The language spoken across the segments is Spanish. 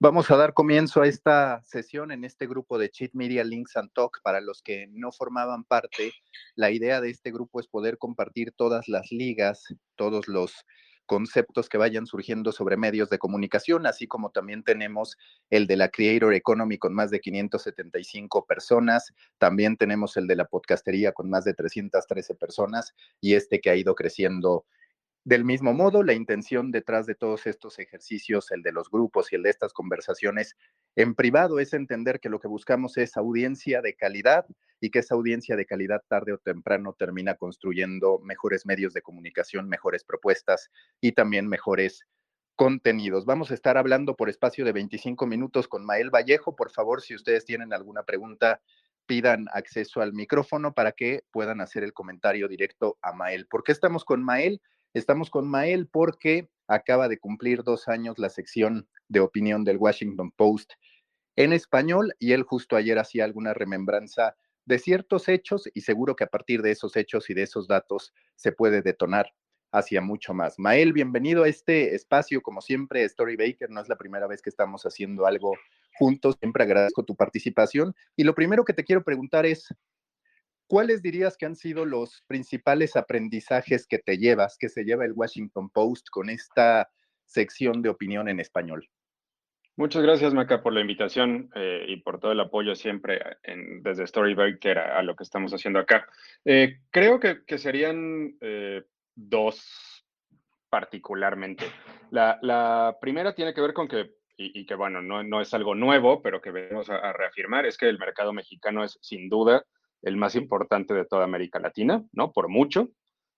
Vamos a dar comienzo a esta sesión en este grupo de Cheat Media Links and Talk. Para los que no formaban parte, la idea de este grupo es poder compartir todas las ligas, todos los conceptos que vayan surgiendo sobre medios de comunicación, así como también tenemos el de la Creator Economy con más de 575 personas, también tenemos el de la podcastería con más de 313 personas y este que ha ido creciendo del mismo modo, la intención detrás de todos estos ejercicios, el de los grupos y el de estas conversaciones en privado, es entender que lo que buscamos es audiencia de calidad y que esa audiencia de calidad tarde o temprano termina construyendo mejores medios de comunicación, mejores propuestas y también mejores contenidos. Vamos a estar hablando por espacio de 25 minutos con Mael Vallejo. Por favor, si ustedes tienen alguna pregunta, pidan acceso al micrófono para que puedan hacer el comentario directo a Mael. ¿Por qué estamos con Mael? Estamos con Mael porque acaba de cumplir dos años la sección de opinión del Washington Post en español y él justo ayer hacía alguna remembranza de ciertos hechos y seguro que a partir de esos hechos y de esos datos se puede detonar hacia mucho más. Mael, bienvenido a este espacio. Como siempre, Story Baker no es la primera vez que estamos haciendo algo juntos. Siempre agradezco tu participación. Y lo primero que te quiero preguntar es, ¿cuáles dirías que han sido los principales aprendizajes que te llevas, que se lleva el Washington Post con esta sección de opinión en español? Muchas gracias, Maca, por la invitación eh, y por todo el apoyo siempre en, desde Storybaker a, a, lo que estamos haciendo acá. Eh, creo que, que serían eh, dos particularmente. La, la, primera tiene que ver con que, y, y que bueno, no, no, es algo nuevo, pero que venimos a, a reafirmar, es que el mercado mexicano es sin duda el más importante de toda América Latina, ¿no? Por mucho,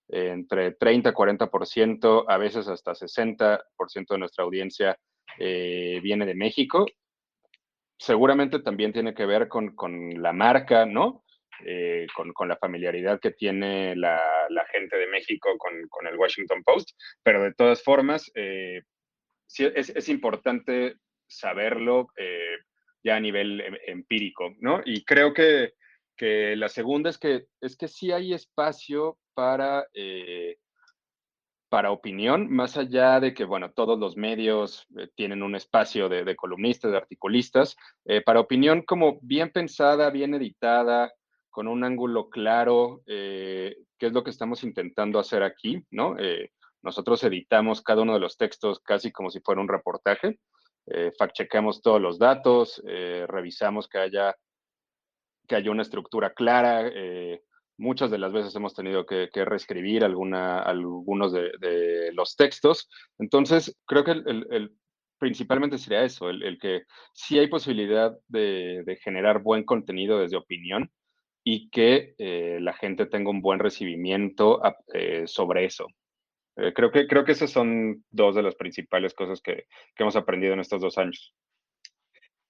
eh, entre 30, 40%, a veces hasta 60% de nuestra audiencia eh, viene de México. Seguramente también tiene que ver con, con la marca, ¿no? Eh, con, con, la familiaridad que tiene la, la gente de México con, con, el Washington Post, pero de todas formas, sí es, es, importante saberlo ya a nivel em, empírico, ¿no? Y creo que que la segunda es que, es que sí hay espacio para, eh, para opinión, más allá de que, bueno, todos los medios eh, tienen un espacio de, columnistas, de articulistas, eh, para opinión como bien pensada, bien editada, con un ángulo claro, que es lo que estamos intentando hacer aquí, ¿no? nosotros editamos cada uno de los textos casi como si fuera un reportaje, fact-chequeamos todos los datos, revisamos que haya que haya una estructura clara. Eh, muchas de las veces hemos tenido que, reescribir algunos de, los textos. Entonces, creo que principalmente sería eso, el, que sí hay posibilidad de, generar buen contenido desde opinión y que eh, la gente tenga un buen recibimiento eh, sobre eso. Creo, que, creo que esas son dos de las principales cosas que hemos aprendido en estos dos años.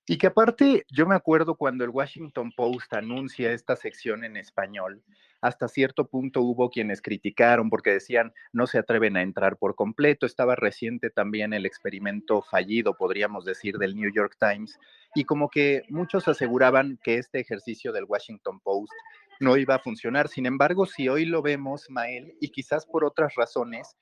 Y que aparte, yo me acuerdo cuando el Washington Post anuncia esta sección en español, hasta cierto punto hubo quienes criticaron porque decían no se atreven a entrar por completo. Estaba reciente también el experimento fallido, podríamos decir, del New York Times, y como que muchos aseguraban que este ejercicio del Washington Post no iba a funcionar. Sin embargo, si hoy lo vemos, Mael, y quizás por otras razones,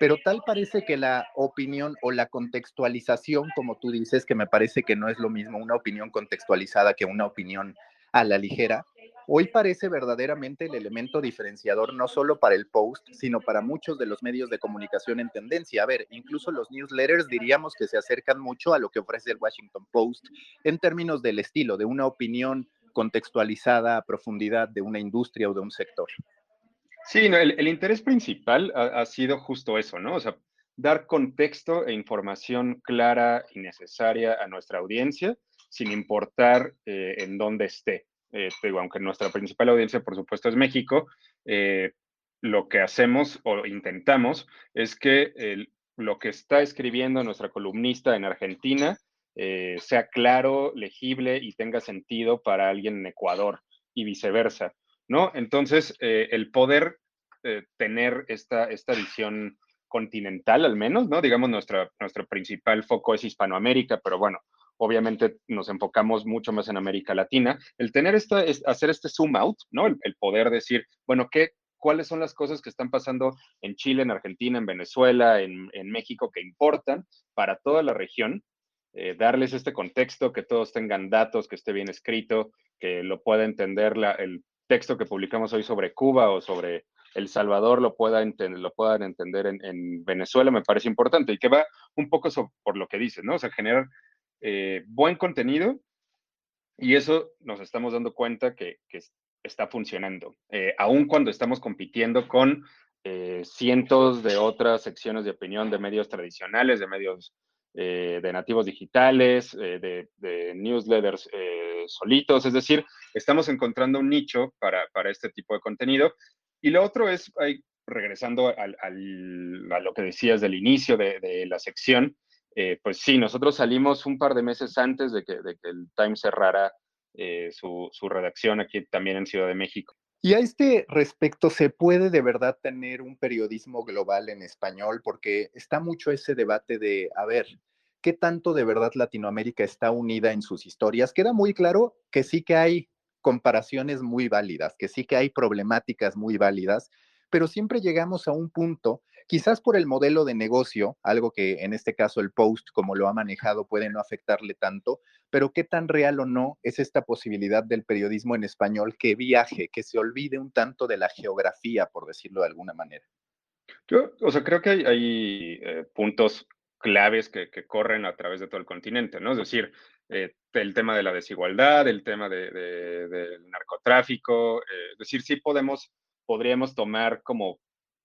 pero tal parece que la opinión o la contextualización, como tú dices, que me parece que no es lo mismo una opinión contextualizada que una opinión a la ligera, hoy parece verdaderamente el elemento diferenciador no solo para el post, sino para muchos de los medios de comunicación en tendencia. A ver, incluso los newsletters diríamos que se acercan mucho a lo que ofrece el Washington Post en términos del estilo, de una opinión contextualizada a profundidad de una industria o de un sector. Sí, no, el, interés principal ha, sido justo eso, ¿no? O sea, dar contexto e información clara y necesaria a nuestra audiencia, sin importar eh, en dónde esté. Eh, aunque nuestra principal audiencia, por supuesto, es México, eh, lo que hacemos o intentamos es que lo que está escribiendo nuestra columnista en Argentina eh, sea claro, legible y tenga sentido para alguien en Ecuador y viceversa. ¿No? Entonces, eh, el poder eh, tener esta, esta visión continental al menos, ¿no? Digamos, nuestra, nuestro principal foco es Hispanoamérica, pero bueno, obviamente nos enfocamos mucho más en América Latina. El tener esta, es hacer este zoom out, ¿no? El, poder decir, bueno, ¿qué, cuáles son las cosas que están pasando en Chile, en Argentina, en Venezuela, en, en México, que importan para toda la región, eh, darles este contexto, que todos tengan datos, que esté bien escrito, que lo pueda entender la, el texto que publicamos hoy sobre Cuba o sobre El Salvador lo, pueda lo puedan entender en, Venezuela, me parece importante y que va un poco por lo que dices, ¿no? O sea, generar eh, buen contenido y eso nos estamos dando cuenta que, está funcionando, eh, aun cuando estamos compitiendo con eh, cientos de otras secciones de opinión de medios tradicionales, de medios de nativos digitales, de, newsletters solitos, es decir, estamos encontrando un nicho para, este tipo de contenido. Y lo otro es, regresando a lo que decías del inicio de la sección, eh, pues sí, nosotros salimos un par de meses antes de que, el Times cerrara eh, su, redacción aquí también en Ciudad de México. Y a este respecto, ¿se puede de verdad tener un periodismo global en español? Porque está mucho ese debate de, a ver, ¿qué tanto de verdad Latinoamérica está unida en sus historias? Queda muy claro que sí que hay comparaciones muy válidas, que sí que hay problemáticas muy válidas, pero siempre llegamos a un punto Quizás por el modelo de negocio, algo que en este caso el post, como lo ha manejado, puede no afectarle tanto, pero qué tan real o no es esta posibilidad del periodismo en español que viaje, que se olvide un tanto de la geografía, por decirlo de alguna manera. Yo, o sea, creo que hay, eh, puntos claves que, corren a través de todo el continente, ¿no? Es decir, eh, el tema de la desigualdad, el tema del narcotráfico, eh, es decir, sí podemos, podríamos tomar como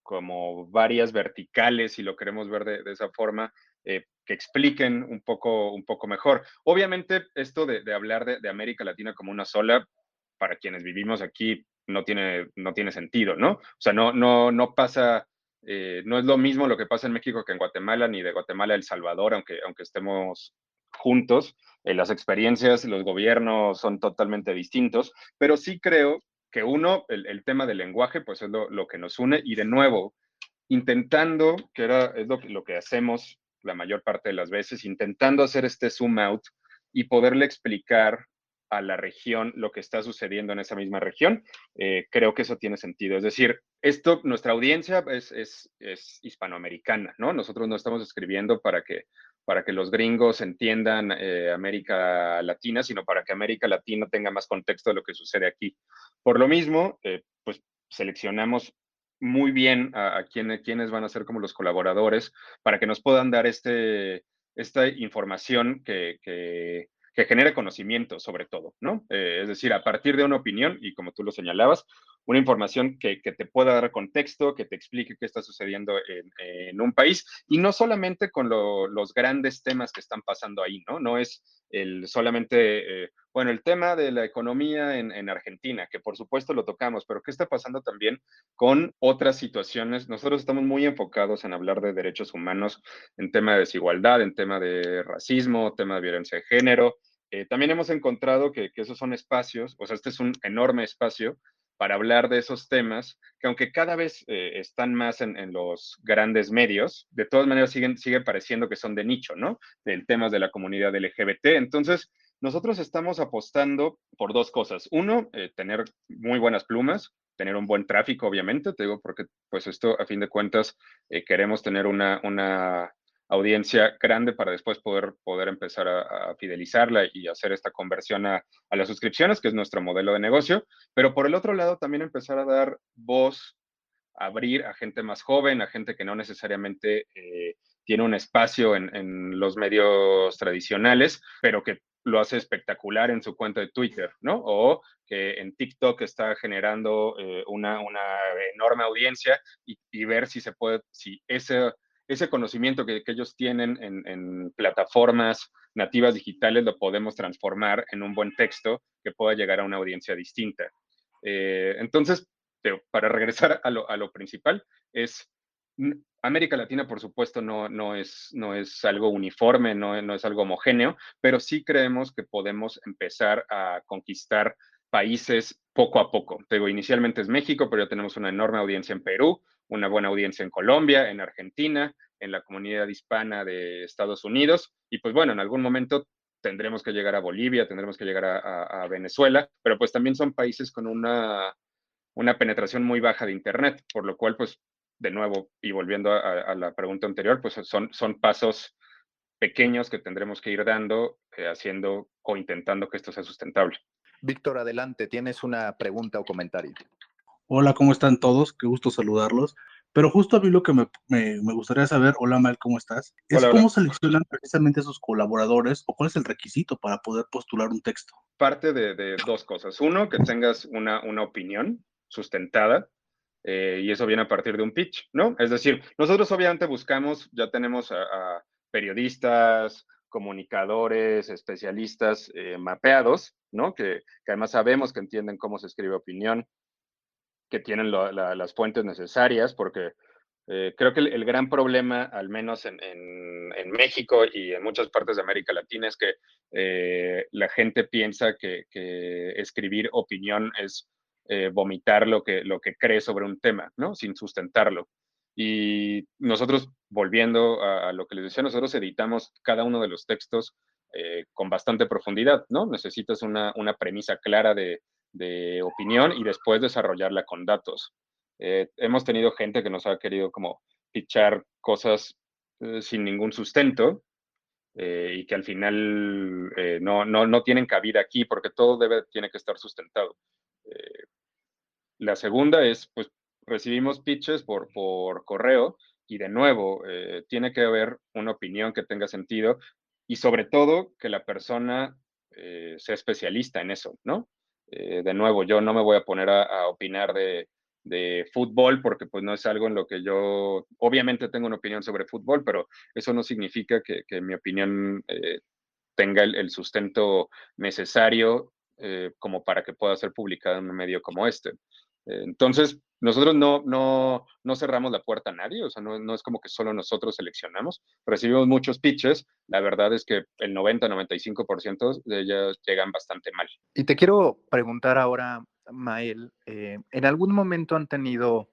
como varias verticales, si lo queremos ver de, esa forma, eh, que expliquen un poco, un poco mejor. Obviamente, esto de, hablar de, América Latina como una sola, para quienes vivimos aquí, no tiene, no tiene sentido, ¿no? O sea, no, no, no pasa, eh, no es lo mismo lo que pasa en México que en Guatemala, ni de Guatemala a El Salvador, aunque, aunque estemos juntos. Eh, las experiencias, los gobiernos son totalmente distintos, pero sí creo que uno, el, tema del lenguaje, pues es lo, que nos une y de nuevo, intentando, que era, es lo, lo que hacemos la mayor parte de las veces, intentando hacer este zoom out y poderle explicar a la región lo que está sucediendo en esa misma región, eh, creo que eso tiene sentido. Es decir, esto, nuestra audiencia es, es, es, hispanoamericana, ¿no? Nosotros no estamos escribiendo para que para que los gringos entiendan eh, América Latina, sino para que América Latina tenga más contexto de lo que sucede aquí. Por lo mismo, eh, pues seleccionamos muy bien a, quienes van a ser como los colaboradores para que nos puedan dar este, esta información que genere conocimiento sobre todo, ¿no? Eh, es decir, a partir de una opinión, y como tú lo señalabas, una información que, te pueda dar contexto, que te explique qué está sucediendo en, un país, y no solamente con los grandes temas que están pasando ahí, ¿no? No es el solamente, eh, bueno, el tema de la economía en, en, Argentina, que por supuesto lo tocamos, pero ¿qué está pasando también con otras situaciones? Nosotros estamos muy enfocados en hablar de derechos humanos en tema de desigualdad, en tema de racismo, tema de violencia de género, eh, también hemos encontrado que, esos son espacios, o sea, este es un enorme espacio para hablar de esos temas, que aunque cada vez eh, están más en, los grandes medios, de todas maneras siguen, sigue pareciendo que son de nicho, ¿no? Del temas de la comunidad LGBT. Entonces, nosotros estamos apostando por dos cosas. Uno, eh, tener muy buenas plumas, tener un buen tráfico, obviamente, te digo, porque pues esto, a fin de cuentas, queremos tener una, una audiencia grande para después poder, poder empezar a, fidelizarla y hacer esta conversión a, las suscripciones, que es nuestro modelo de negocio. Pero por el otro lado, también empezar a dar voz, abrir a gente más joven, a gente que no necesariamente eh, tiene un espacio en, los medios tradicionales, pero que lo hace espectacular en su cuenta de Twitter, ¿no? O que en TikTok está generando eh, una, enorme audiencia y, ver si se puede, si ese ese conocimiento que, ellos tienen en, plataformas nativas digitales lo podemos transformar en un buen texto que pueda llegar a una audiencia distinta. Eh, entonces, para regresar a lo, principal, es América Latina, por supuesto, no, no, es, no es algo uniforme, no, no es algo homogéneo, pero sí creemos que podemos empezar a conquistar países poco a poco. Te digo, inicialmente es México, pero ya tenemos una enorme audiencia en Perú, una buena audiencia en Colombia, en Argentina, en la comunidad hispana de Estados Unidos. Y pues bueno, en algún momento tendremos que llegar a Bolivia, tendremos que llegar a, Venezuela, pero pues también son países con una, una, penetración muy baja de Internet, por lo cual pues de nuevo, y volviendo a, la pregunta anterior, pues son, son pasos pequeños que tendremos que ir dando, eh, haciendo o intentando que esto sea sustentable. Víctor, adelante, tienes una pregunta o comentario. Hola, ¿cómo están todos? Qué gusto saludarlos. Pero justo a mí lo que me, gustaría saber, hola Mal, ¿cómo estás? Es cómo seleccionan precisamente a sus colaboradores o cuál es el requisito para poder postular un texto. Parte de, dos cosas. Uno, que tengas una, una opinión sustentada, eh, y eso viene a partir de un pitch, ¿no? Es decir, nosotros obviamente buscamos, ya tenemos a, periodistas, comunicadores, especialistas eh, mapeados, ¿no? Que, que, además sabemos que entienden cómo se escribe opinión, que tienen las fuentes necesarias, porque eh, creo que el, gran problema, al menos en, México y en muchas partes de América Latina, es que eh, la gente piensa que, escribir opinión es eh, vomitar lo que, lo que cree sobre un tema, ¿no? Sin sustentarlo. Y nosotros, volviendo a, lo que les decía, nosotros editamos cada uno de los textos con bastante profundidad, ¿no? Necesitas una, una premisa clara de, de opinión y después desarrollarla con datos. Eh, hemos tenido gente que nos ha querido como fichar cosas eh, sin ningún sustento eh, y que al final no, no, no, tienen cabida aquí porque todo debe, tiene que estar sustentado. la segunda es, pues recibimos pitches por, por correo y de nuevo, tiene que haber una opinión que tenga sentido y sobre todo que la persona sea especialista en eso, ¿no? Eh, de nuevo, yo no me voy a poner a, opinar de, fútbol porque pues no es algo en lo que yo, obviamente tengo una opinión sobre fútbol, pero eso no significa que, mi opinión eh, tenga el, sustento necesario eh, como para que pueda ser publicada en un medio como este. Entonces, nosotros no, no, no, cerramos la puerta a nadie, o sea, no, no, es como que solo nosotros seleccionamos. Recibimos muchos pitches, la verdad es que el 90-95% de ellas llegan bastante mal. Y te quiero preguntar ahora, Mael, eh, ¿en algún momento han tenido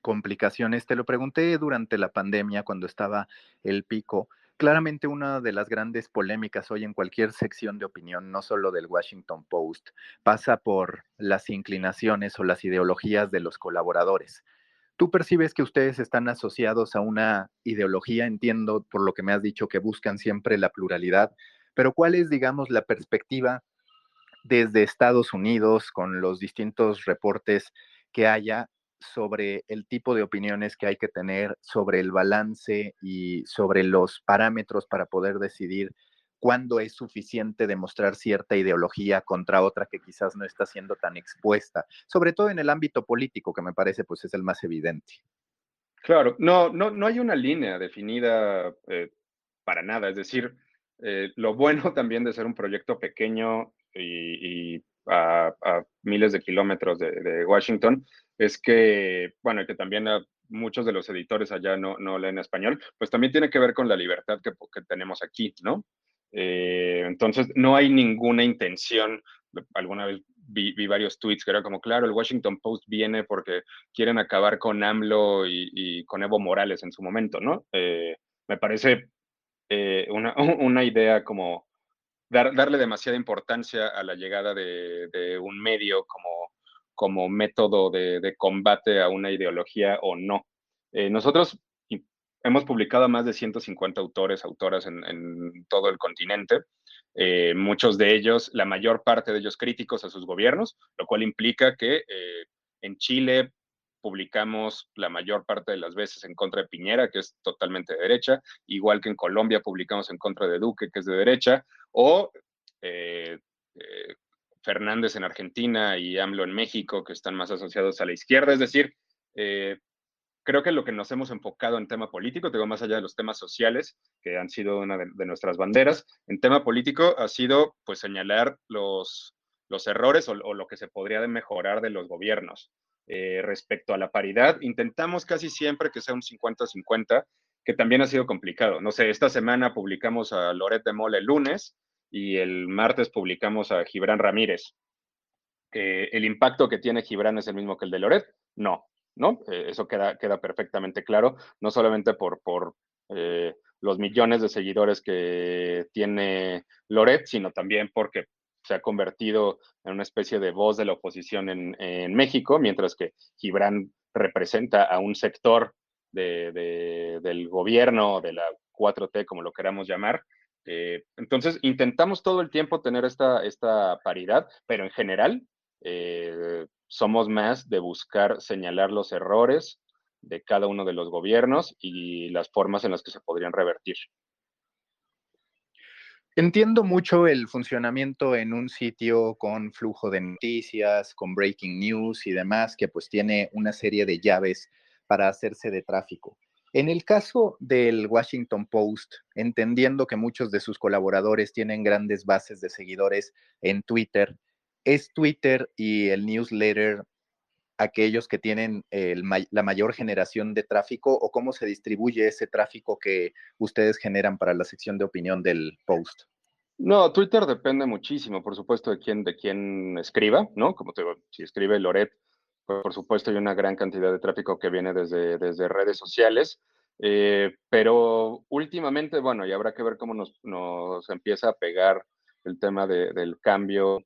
complicaciones? Te lo pregunté durante la pandemia, cuando estaba el pico. Claramente una de las grandes polémicas hoy en cualquier sección de opinión, no solo del Washington Post, pasa por las inclinaciones o las ideologías de los colaboradores. Tú percibes que ustedes están asociados a una ideología, entiendo por lo que me has dicho que buscan siempre la pluralidad, pero ¿cuál es, digamos, la perspectiva desde Estados Unidos con los distintos reportes que haya sobre el tipo de opiniones que hay que tener, sobre el balance y sobre los parámetros para poder decidir cuándo es suficiente demostrar cierta ideología contra otra que quizás no está siendo tan expuesta, sobre todo en el ámbito político, que me parece pues es el más evidente. Claro, no, no, no hay una línea definida eh, para nada, es decir, eh, lo bueno también de ser un proyecto pequeño y, a, miles de kilómetros de Washington es que, bueno, que también muchos de los editores allá no, no, leen español, pues también tiene que ver con la libertad que, que tenemos aquí, ¿no? Eh, entonces, no hay ninguna intención, alguna vez vi, varios tweets que era como, claro, el Washington Post viene porque quieren acabar con AMLO y, con Evo Morales en su momento, ¿no? Eh, me parece eh, una, una, idea como dar, darle demasiada importancia a la llegada de, un medio como como método de, combate a una ideología o no. Eh, nosotros hemos publicado más de 150 autores, autoras en, todo el continente, eh, muchos de ellos, la mayor parte de ellos críticos a sus gobiernos, lo cual implica que eh, en Chile publicamos la mayor parte de las veces en contra de Piñera, que es totalmente de derecha, igual que en Colombia publicamos en contra de Duque, que es de derecha, o Fernández en Argentina y AMLO en México, que están más asociados a la izquierda. Es decir, eh, creo que lo que nos hemos enfocado en tema político, digo, más allá de los temas sociales, que han sido una de, nuestras banderas, en tema político ha sido pues señalar los, los errores o, lo que se podría mejorar de los gobiernos. Eh, respecto a la paridad, intentamos casi siempre que sea un 50-50, que también ha sido complicado. No sé, esta semana publicamos a Loret de Mole el lunes, y el martes publicamos a Gibran Ramírez. ¿El impacto que tiene Gibran es el mismo que el de Loret? No, ¿no? Eh, eso queda, queda perfectamente claro, no solamente por, por eh, los millones de seguidores que tiene Loret, sino también porque se ha convertido en una especie de voz de la oposición en, México, mientras que Gibran representa a un sector del gobierno, de la 4T, como lo queramos llamar. Entonces, intentamos todo el tiempo tener esta, esta paridad, pero en general somos más de buscar señalar los errores de cada uno de los gobiernos y las formas en las que se podrían revertir. Entiendo mucho el funcionamiento en un sitio con flujo de noticias, con breaking news y demás, que pues tiene una serie de llaves para hacerse de tráfico. En el caso del Washington Post, entendiendo que muchos de sus colaboradores tienen grandes bases de seguidores en Twitter, ¿es Twitter y el newsletter aquellos que tienen la mayor generación de tráfico o cómo se distribuye ese tráfico que ustedes generan para la sección de opinión del post? No, Twitter depende muchísimo, por supuesto, de quién, de quién escriba, ¿no? Como te digo, si escribe Loret, por supuesto hay una gran cantidad de tráfico que viene desde, desde redes sociales, eh, pero últimamente, bueno, y habrá que ver cómo nos, nos empieza a pegar el tema del cambio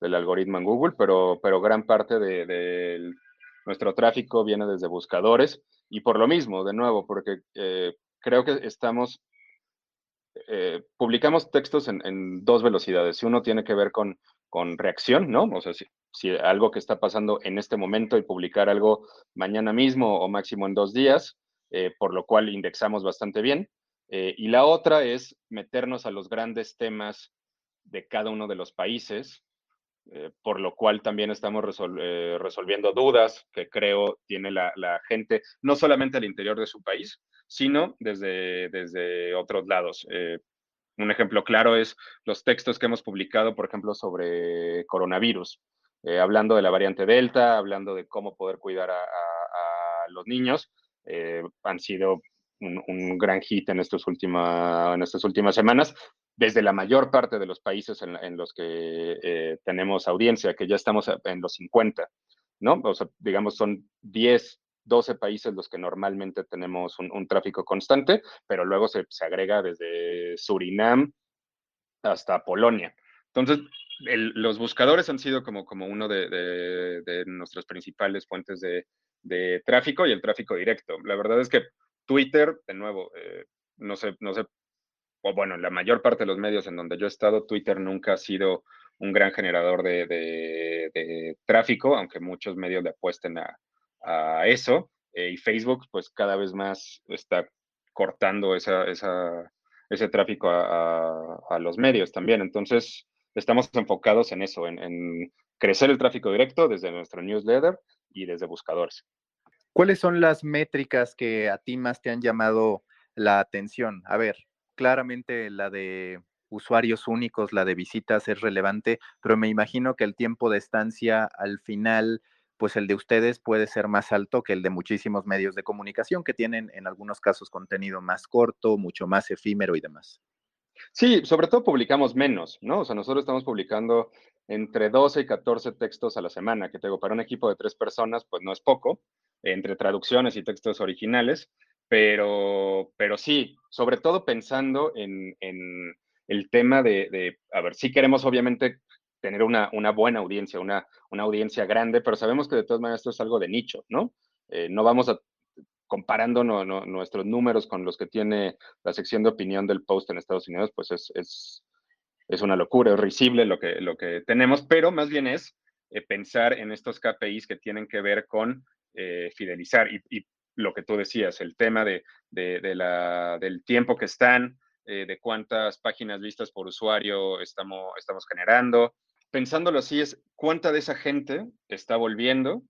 del algoritmo en Google, pero, pero gran parte de, nuestro tráfico viene desde buscadores y por lo mismo, de nuevo, porque eh, creo que estamos, eh, publicamos textos en, dos velocidades. Uno tiene que ver con, con reacción, ¿no? O sea, si, algo que está pasando en este momento y publicar algo mañana mismo o máximo en dos días, eh, por lo cual indexamos bastante bien. y la otra es meternos a los grandes temas de cada uno de los países eh, por lo cual también estamos eh, resolviendo dudas que creo tiene la, gente, no solamente al interior de su país, sino desde, desde otros lados. Eh, un ejemplo claro es los textos que hemos publicado, por ejemplo, sobre coronavirus, hablando de la variante Delta, hablando de cómo poder cuidar a, los niños. han sido un, gran hit en, estos en estas últimas semanas desde la mayor parte de los países en, los que eh, tenemos audiencia, que ya estamos en los 50, ¿no? O sea, digamos, son 10, 12 países los que normalmente tenemos un, tráfico constante, pero luego se, agrega desde Surinam hasta Polonia. Entonces, los buscadores han sido como, como uno de, nuestras principales fuentes de, tráfico y el tráfico directo. La verdad es que Twitter, de nuevo, eh, no sé, no sé o bueno, la mayor parte de los medios en donde yo he estado, Twitter nunca ha sido un gran generador de, tráfico, aunque muchos medios le apuesten a, eso. Eh, y Facebook, pues cada vez más está cortando esa, ese tráfico a, los medios también. Entonces, estamos enfocados en eso, en crecer el tráfico directo desde nuestro newsletter y desde buscadores. ¿Cuáles son las métricas que a ti más te han llamado la atención? A ver, claramente la de usuarios únicos, la de visitas es relevante, pero me imagino que el tiempo de estancia al final, pues el de ustedes puede ser más alto que el de muchísimos medios de comunicación que tienen en algunos casos contenido más corto, mucho más efímero y demás. Sí, sobre todo publicamos menos, ¿no? O sea, nosotros estamos publicando entre 12 y 14 textos a la semana, que tengo para un equipo de tres personas, pues no es poco, entre traducciones y textos originales. Pero, pero sí, sobre todo pensando en, el tema de, a ver, sí queremos obviamente tener una, buena audiencia, una, una, audiencia grande, pero sabemos que de todas maneras esto es algo de nicho, ¿no? Eh, no vamos a, comparando nuestros números con los que tiene la sección de opinión del post en Estados Unidos, pues es, es, una locura, es risible lo que, lo que tenemos, pero más bien es eh, pensar en estos KPIs que tienen que ver con eh, fidelizar. y, lo que tú decías, el tema de, la, del tiempo que están, eh, de cuántas páginas vistas por usuario estamos, estamos generando. Pensándolo así es cuánta de esa gente está volviendo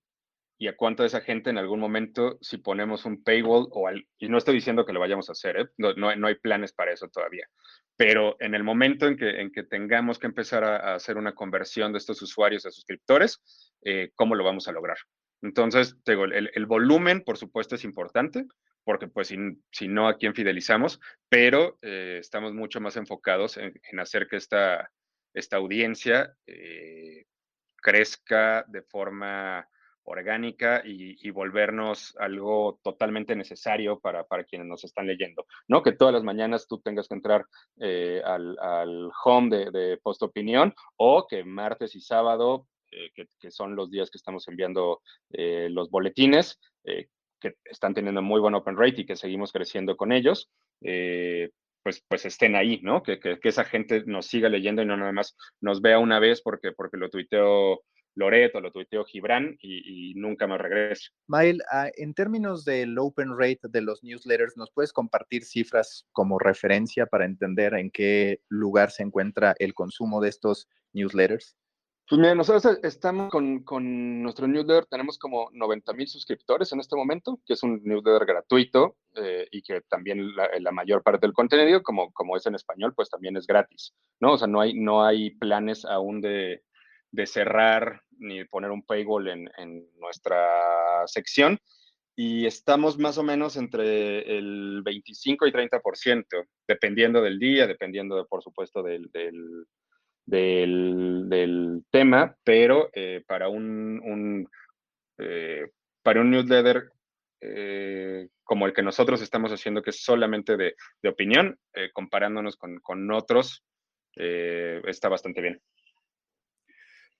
y a cuánta de esa gente en algún momento si ponemos un paywall o y no estoy diciendo que lo vayamos a hacer, ¿eh? no, hay planes para eso todavía, pero en el momento en que, en que tengamos que empezar a, hacer una conversión de estos usuarios a suscriptores, eh, ¿cómo lo vamos a lograr? Entonces, digo, el, volumen, por supuesto, es importante, porque pues si, no, ¿a quién fidelizamos? Pero eh, estamos mucho más enfocados en, hacer que esta, esta audiencia eh, crezca de forma orgánica y, volvernos algo totalmente necesario para, quienes nos están leyendo, ¿no? Que todas las mañanas tú tengas que entrar eh, al, home de, de Post Opinión o que martes y sábado eh, que, son los días que estamos enviando los boletines, que están teniendo muy buen open rate y que seguimos creciendo con ellos, pues, pues estén ahí, ¿no? Que, que, esa gente nos siga leyendo y no nada más nos vea una vez porque, porque lo tuiteó Loreto, lo tuiteó Gibran y, nunca más regreso. Mael, ah, en términos del open rate de los newsletters, ¿nos puedes compartir cifras como referencia para entender en qué lugar se encuentra el consumo de estos newsletters? Pues mira, nosotros estamos con, nuestro newsletter, tenemos como 90 mil suscriptores en este momento, que es un newsletter gratuito eh, y que también la, mayor parte del contenido, como, como es en español, pues también es gratis, ¿no? O sea, no hay, no hay planes aún de, cerrar ni poner un paywall en, en nuestra sección y estamos más o menos entre el 25 y 30%, dependiendo del día, dependiendo, por supuesto, del, tema, pero eh, para un, eh, para un newsletter eh, como el que nosotros estamos haciendo, que es solamente de, opinión, comparándonos con, con otros, está bastante bien.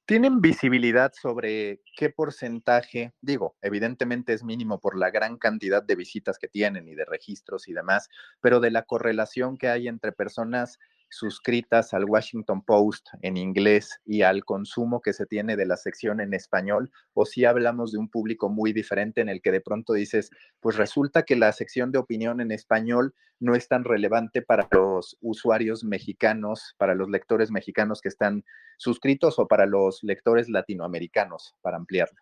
¿Tienen visibilidad sobre qué porcentaje, digo, evidentemente es mínimo por la gran cantidad de visitas que tienen y de registros y demás, pero de la correlación que hay entre personas suscritas al Washington Post en inglés y al consumo que se tiene de la sección en español, o si hablamos de un público muy diferente en el que de pronto dices, pues resulta que la sección de opinión en español no es tan relevante para los usuarios mexicanos, para los lectores mexicanos que están suscritos o para los lectores latinoamericanos, para ampliarlo.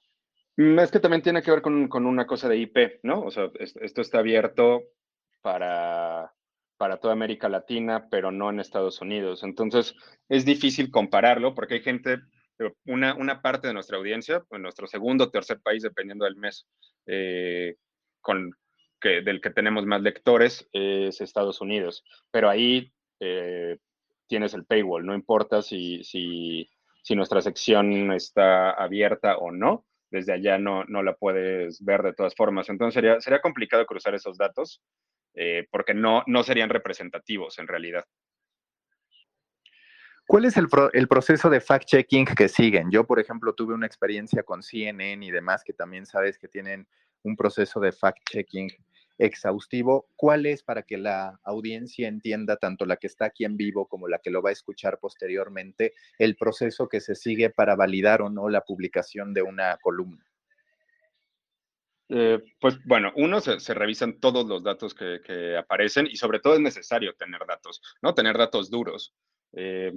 Mm, es que también tiene que ver con, con una cosa de IP, ¿no? O sea, esto está abierto para para toda América Latina, pero no en Estados Unidos. Entonces, es difícil compararlo porque hay gente, una, una parte de nuestra audiencia, en nuestro segundo o tercer país, dependiendo del mes, eh, con, que, del que tenemos más lectores, es Estados Unidos. Pero ahí eh, tienes el paywall, no importa si, si, si, nuestra sección está abierta o no, desde allá no, no la puedes ver de todas formas. Entonces sería, sería complicado cruzar esos datos. Eh, porque no, no serían representativos en realidad. ¿Cuál es el, proceso de fact-checking que siguen? Yo, por ejemplo, tuve una experiencia con CNN y demás, que también sabes que tienen un proceso de fact-checking exhaustivo. ¿Cuál es para que la audiencia entienda, tanto la que está aquí en vivo como la que lo va a escuchar posteriormente, el proceso que se sigue para validar o no la publicación de una columna? Eh, pues bueno, uno se, revisan todos los datos que, aparecen y sobre todo es necesario tener datos, ¿no? Tener datos duros. Eh,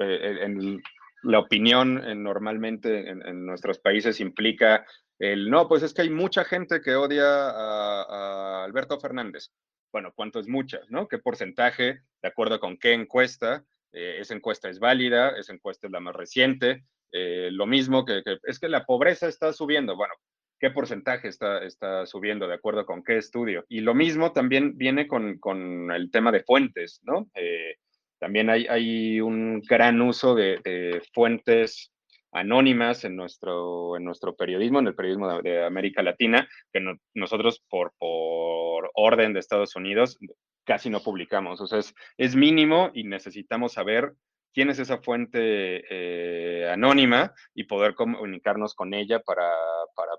eh, en la opinión normalmente en, nuestros países implica el, no, pues es que hay mucha gente que odia a, Alberto Fernández. Bueno, ¿cuánto es mucha, no? ¿Qué porcentaje? ¿De acuerdo con qué encuesta? esa encuesta es válida, esa encuesta es la más reciente. lo mismo que, que, es que la pobreza está subiendo. Bueno, qué porcentaje está, está subiendo, de acuerdo con qué estudio. Y lo mismo también viene con, con el tema de fuentes, ¿no? Eh, también hay, hay, un gran uso de, fuentes anónimas en nuestro, en nuestro periodismo, en el periodismo de, América Latina, que nosotros por, por orden de Estados Unidos casi no publicamos. O sea, es, es mínimo y necesitamos saber quién es esa fuente eh, anónima y poder comunicarnos con ella para,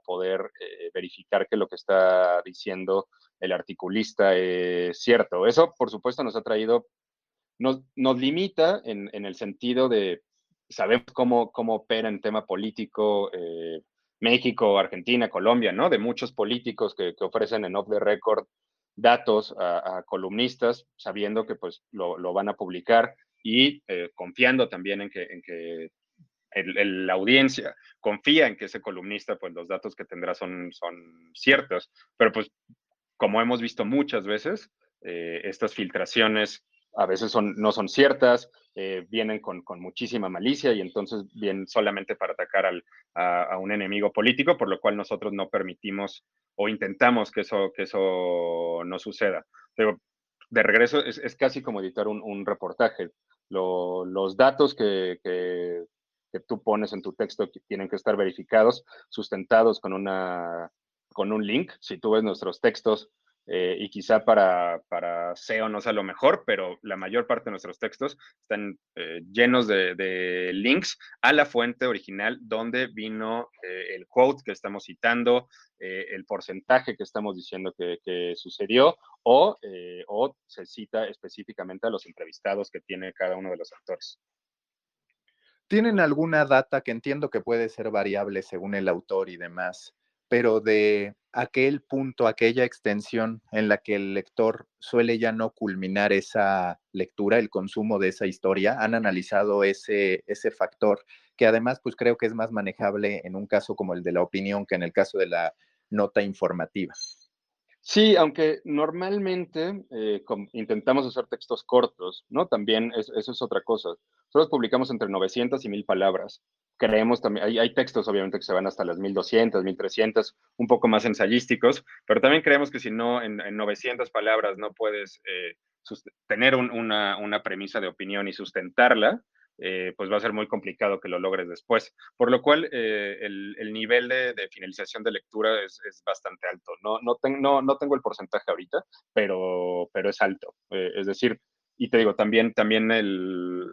poder eh, verificar que lo que está diciendo el articulista es cierto. Eso, por supuesto, nos ha traído, nos, limita en, el sentido de, sabemos cómo, cómo opera en tema político eh, México, Argentina, Colombia, ¿no? De muchos políticos que, ofrecen en off the record datos a, columnistas, sabiendo que pues lo, lo van a publicar y eh, confiando también en que, en que la audiencia confía en que ese columnista, pues los datos que tendrá son, son ciertos, pero pues como hemos visto muchas veces, eh, estas filtraciones a veces son, no son ciertas, eh, vienen con, con, muchísima malicia y entonces vienen solamente para atacar al, a, un enemigo político, por lo cual nosotros no permitimos o intentamos que eso, que eso no suceda. Pero de regreso es, es casi como editar un, un reportaje los datos que, que, tú pones en tu texto tienen que estar verificados, sustentados con, una, con un link. Si tú ves nuestros textos, eh, y quizá para, para SEO no sea lo mejor, pero la mayor parte de nuestros textos están eh, llenos de, links a la fuente original donde vino eh, el quote que estamos citando, el porcentaje que estamos diciendo que, sucedió o, o se cita específicamente a los entrevistados que tiene cada uno de los actores. ¿Tienen alguna data que entiendo que puede ser variable según el autor y demás, pero de aquel punto, aquella extensión en la que el lector suele ya no culminar esa lectura, el consumo de esa historia, han analizado ese, ese factor, que además pues creo que es más manejable en un caso como el de la opinión que en el caso de la nota informativa. Sí, aunque normalmente eh, intentamos hacer textos cortos, ¿no? También eso es otra cosa. Nosotros publicamos entre 900 y 1000 palabras. Creemos también, hay, textos obviamente que se van hasta las 1200, 1300, un poco más ensayísticos, pero también creemos que si no, en, 900 palabras no puedes eh, tener una, una premisa de opinión y sustentarla, eh, pues va a ser muy complicado que lo logres después. Por lo cual, eh, el, nivel de, finalización de lectura es, bastante alto. No, no, no, tengo el porcentaje ahorita, pero, pero es alto. Eh, es decir, y te digo, también, también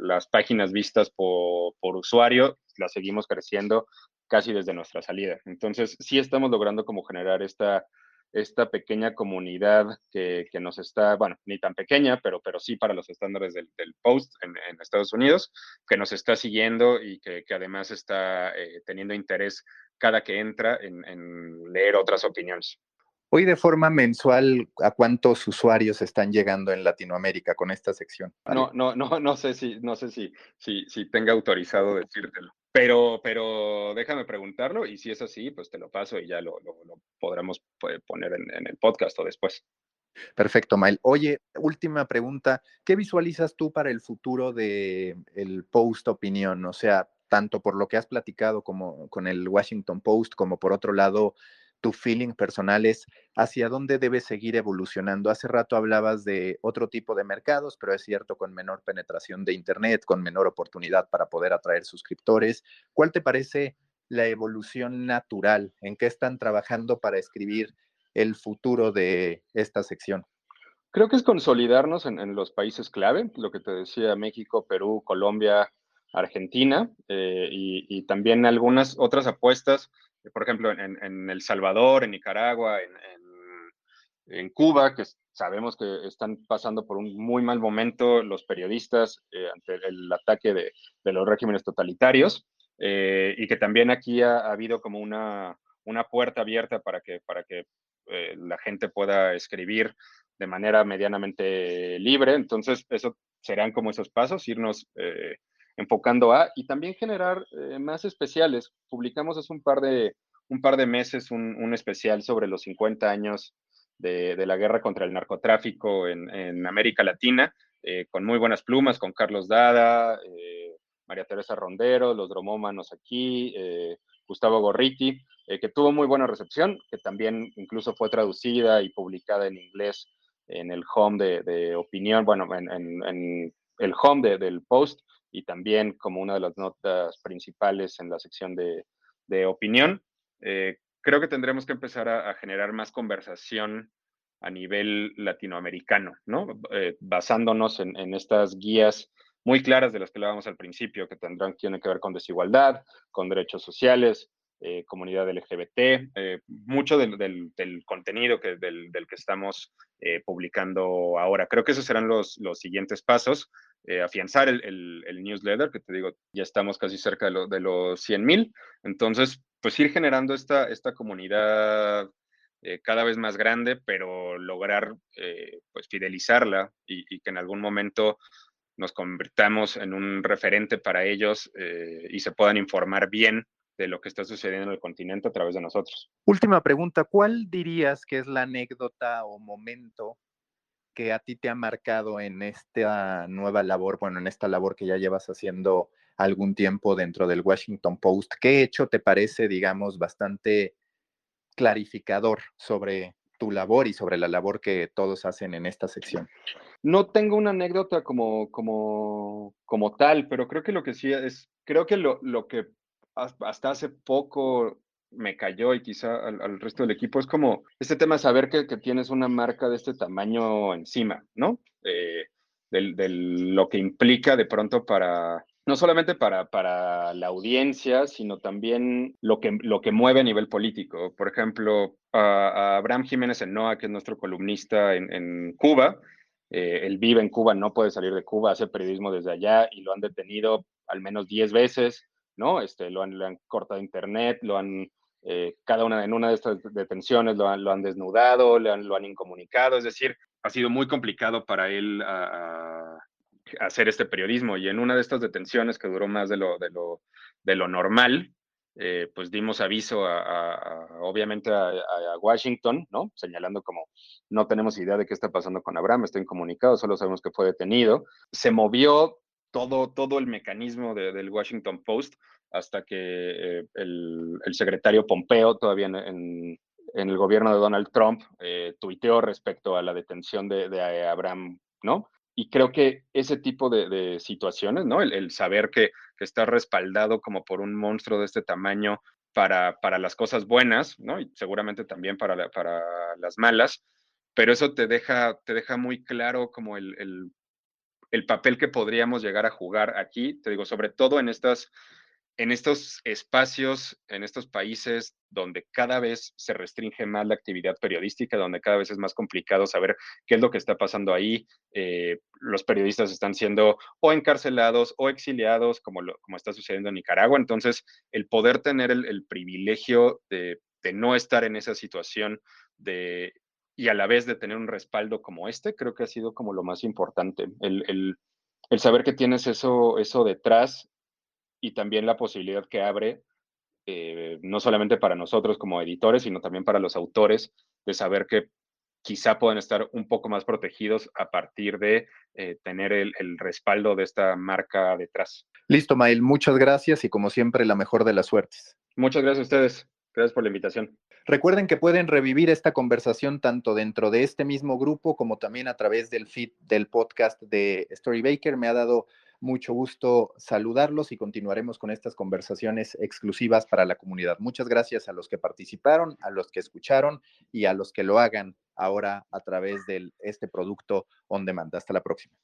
las páginas vistas por, por, usuario las seguimos creciendo casi desde nuestra salida. Entonces, sí estamos logrando como generar esta esta pequeña comunidad que, nos está, bueno, ni tan pequeña, pero, pero sí para los estándares del, post en, Estados Unidos, que nos está siguiendo y que, además está eh, teniendo interés cada que entra en, leer otras opiniones. Hoy de forma mensual, ¿a cuántos usuarios están llegando en Latinoamérica con esta sección? No, no, no, no sé si, no sé si, si, si tenga autorizado decírtelo. Pero, pero déjame preguntarlo y si es así, pues te lo paso y ya lo, podremos pues, poner en, el podcast o después. Perfecto, Mael. Oye, última pregunta. ¿Qué visualizas tú para el futuro del el post opinión? O sea, tanto por lo que has platicado como con el Washington Post, como por otro lado, tu feeling personal es hacia dónde debe seguir evolucionando. Hace rato hablabas de otro tipo de mercados, pero es cierto, con menor penetración de Internet, con menor oportunidad para poder atraer suscriptores. ¿Cuál te parece la evolución natural? ¿En qué están trabajando para escribir el futuro de esta sección? Creo que es consolidarnos en, los países clave, lo que te decía México, Perú, Colombia, Argentina eh, y, también algunas otras apuestas por ejemplo, en, El Salvador, en Nicaragua, en, Cuba, que sabemos que están pasando por un muy mal momento los periodistas eh, ante el ataque de, los regímenes totalitarios, eh, y que también aquí ha, habido como una, puerta abierta para que, para que eh, la gente pueda escribir de manera medianamente libre. Entonces, eso serán como esos pasos, irnos enfocando a, y también generar eh, más especiales. Publicamos hace un par de, un par de meses un, especial sobre los 50 años de, la guerra contra el narcotráfico en, América Latina, eh, con muy buenas plumas, con Carlos Dada, eh, María Teresa Rondero, los dromómanos aquí, Gustavo Gorriti, que tuvo muy buena recepción, que también incluso fue traducida y publicada en inglés en el home de, opinión, bueno, en, el home del post y también como una de las notas principales en la sección de, opinión. Eh, creo que tendremos que empezar a, generar más conversación a nivel latinoamericano, ¿no? Eh, basándonos en, estas guías muy claras de las que hablábamos al principio, que tendrán tienen que ver con desigualdad, con derechos sociales, eh, comunidad LGBT, mucho del, contenido que, del, que estamos publicando ahora. Creo que esos serán los siguientes pasos. Eh, afianzar el, newsletter, que te digo, ya estamos casi cerca de, los 100 mil. Entonces, pues ir generando esta, esta comunidad eh, cada vez más grande, pero lograr eh, pues fidelizarla y, que en algún momento nos convirtamos en un referente para ellos y se puedan informar bien de lo que está sucediendo en el continente a través de nosotros. Última pregunta, ¿cuál dirías que es la anécdota o momento que a ti te ha marcado en esta nueva labor, bueno, en esta labor que ya llevas haciendo algún tiempo dentro del Washington Post? ¿Qué hecho te parece, digamos, bastante clarificador sobre tu labor y sobre la labor que todos hacen en esta sección? No tengo una anécdota como, como, como tal, pero creo que lo que sí es, creo que lo, lo que hasta hace poco me cayó y quizá al, resto del equipo es como este tema de saber que, tienes una marca de este tamaño encima, ¿no? Eh, de lo que implica de pronto para, no solamente para, para la audiencia, sino también lo que, lo que mueve a nivel político. Por ejemplo, a, Abraham Jiménez Enoa, que es nuestro columnista en, Cuba, eh, él vive en Cuba, no puede salir de Cuba, hace periodismo desde allá y lo han detenido al menos 10 veces, ¿no? Este, lo, han, han cortado internet, lo han, eh, cada una en una de estas detenciones lo han, lo han desnudado, lo han, lo han incomunicado, es decir, ha sido muy complicado para él hacer este periodismo y en una de estas detenciones que duró más de lo, de lo, de lo normal, eh, pues dimos aviso a, obviamente a, Washington, ¿no? Señalando como no tenemos idea de qué está pasando con Abraham, está incomunicado, solo sabemos que fue detenido. Se movió todo, todo el mecanismo del Washington Post hasta que eh, el, secretario Pompeo, todavía en, en, el gobierno de Donald Trump, eh, tuiteó respecto a la detención de, de Abraham, ¿no? y creo que ese tipo de, situaciones, ¿no? El, saber que, está respaldado como por un monstruo de este tamaño para, para las cosas buenas, ¿no? Y seguramente también para, para las malas, pero eso te deja, te deja muy claro como el, el, el papel que podríamos llegar a jugar aquí, te digo, sobre todo en estas en estos espacios, en estos países donde cada vez se restringe más la actividad periodística, donde cada vez es más complicado saber qué es lo que está pasando ahí, eh, los periodistas están siendo o encarcelados o exiliados, como, como está sucediendo en Nicaragua. Entonces, el poder tener el, privilegio de, no estar en esa situación y a la vez de tener un respaldo como este, creo que ha sido como lo más importante. El, el, el saber que tienes eso, eso detrás y también la posibilidad que abre, eh, no solamente para nosotros como editores, sino también para los autores, de saber que quizá pueden estar un poco más protegidos a partir de eh, tener el, respaldo de esta marca detrás. Listo, Mael, muchas gracias y como siempre, la mejor de las suertes. Muchas gracias a ustedes. Gracias por la invitación. Recuerden que pueden revivir esta conversación tanto dentro de este mismo grupo como también a través del feed del podcast de Storybaker. Me ha dado mucho gusto saludarlos y continuaremos con estas conversaciones exclusivas para la comunidad. Muchas gracias a los que participaron, a los que escucharon y a los que lo hagan ahora a través de este producto on demand. Hasta la próxima.